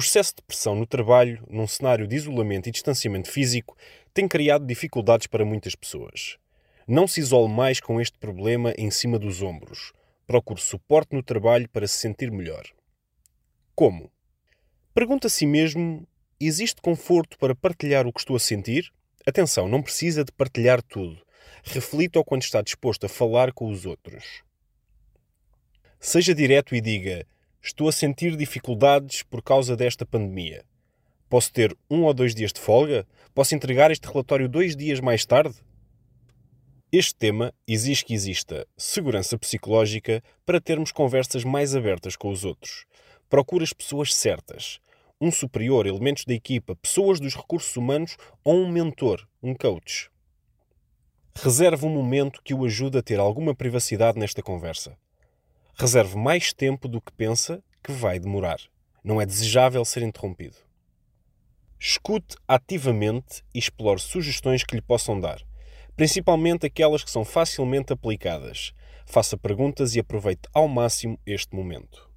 O excesso de pressão no trabalho, num cenário de isolamento e distanciamento físico, tem criado dificuldades para muitas pessoas. Não se isole mais com este problema em cima dos ombros. Procure suporte no trabalho para se sentir melhor. Como? Pergunta a si mesmo: existe conforto para partilhar o que estou a sentir? Atenção, não precisa de partilhar tudo. Reflita-o quando está disposto a falar com os outros. Seja direto e diga: Estou a sentir dificuldades por causa desta pandemia. Posso ter um ou dois dias de folga? Posso entregar este relatório dois dias mais tarde? Este tema exige que exista segurança psicológica para termos conversas mais abertas com os outros. Procure as pessoas certas. Um superior, elementos da equipa, pessoas dos recursos humanos ou um mentor, um coach. Reserve um momento que o ajude a ter alguma privacidade nesta conversa. Reserve mais tempo do que pensa que vai demorar. Não é desejável ser interrompido. Escute ativamente e explore sugestões que lhe possam dar, principalmente aquelas que são facilmente aplicadas. Faça perguntas e aproveite ao máximo este momento.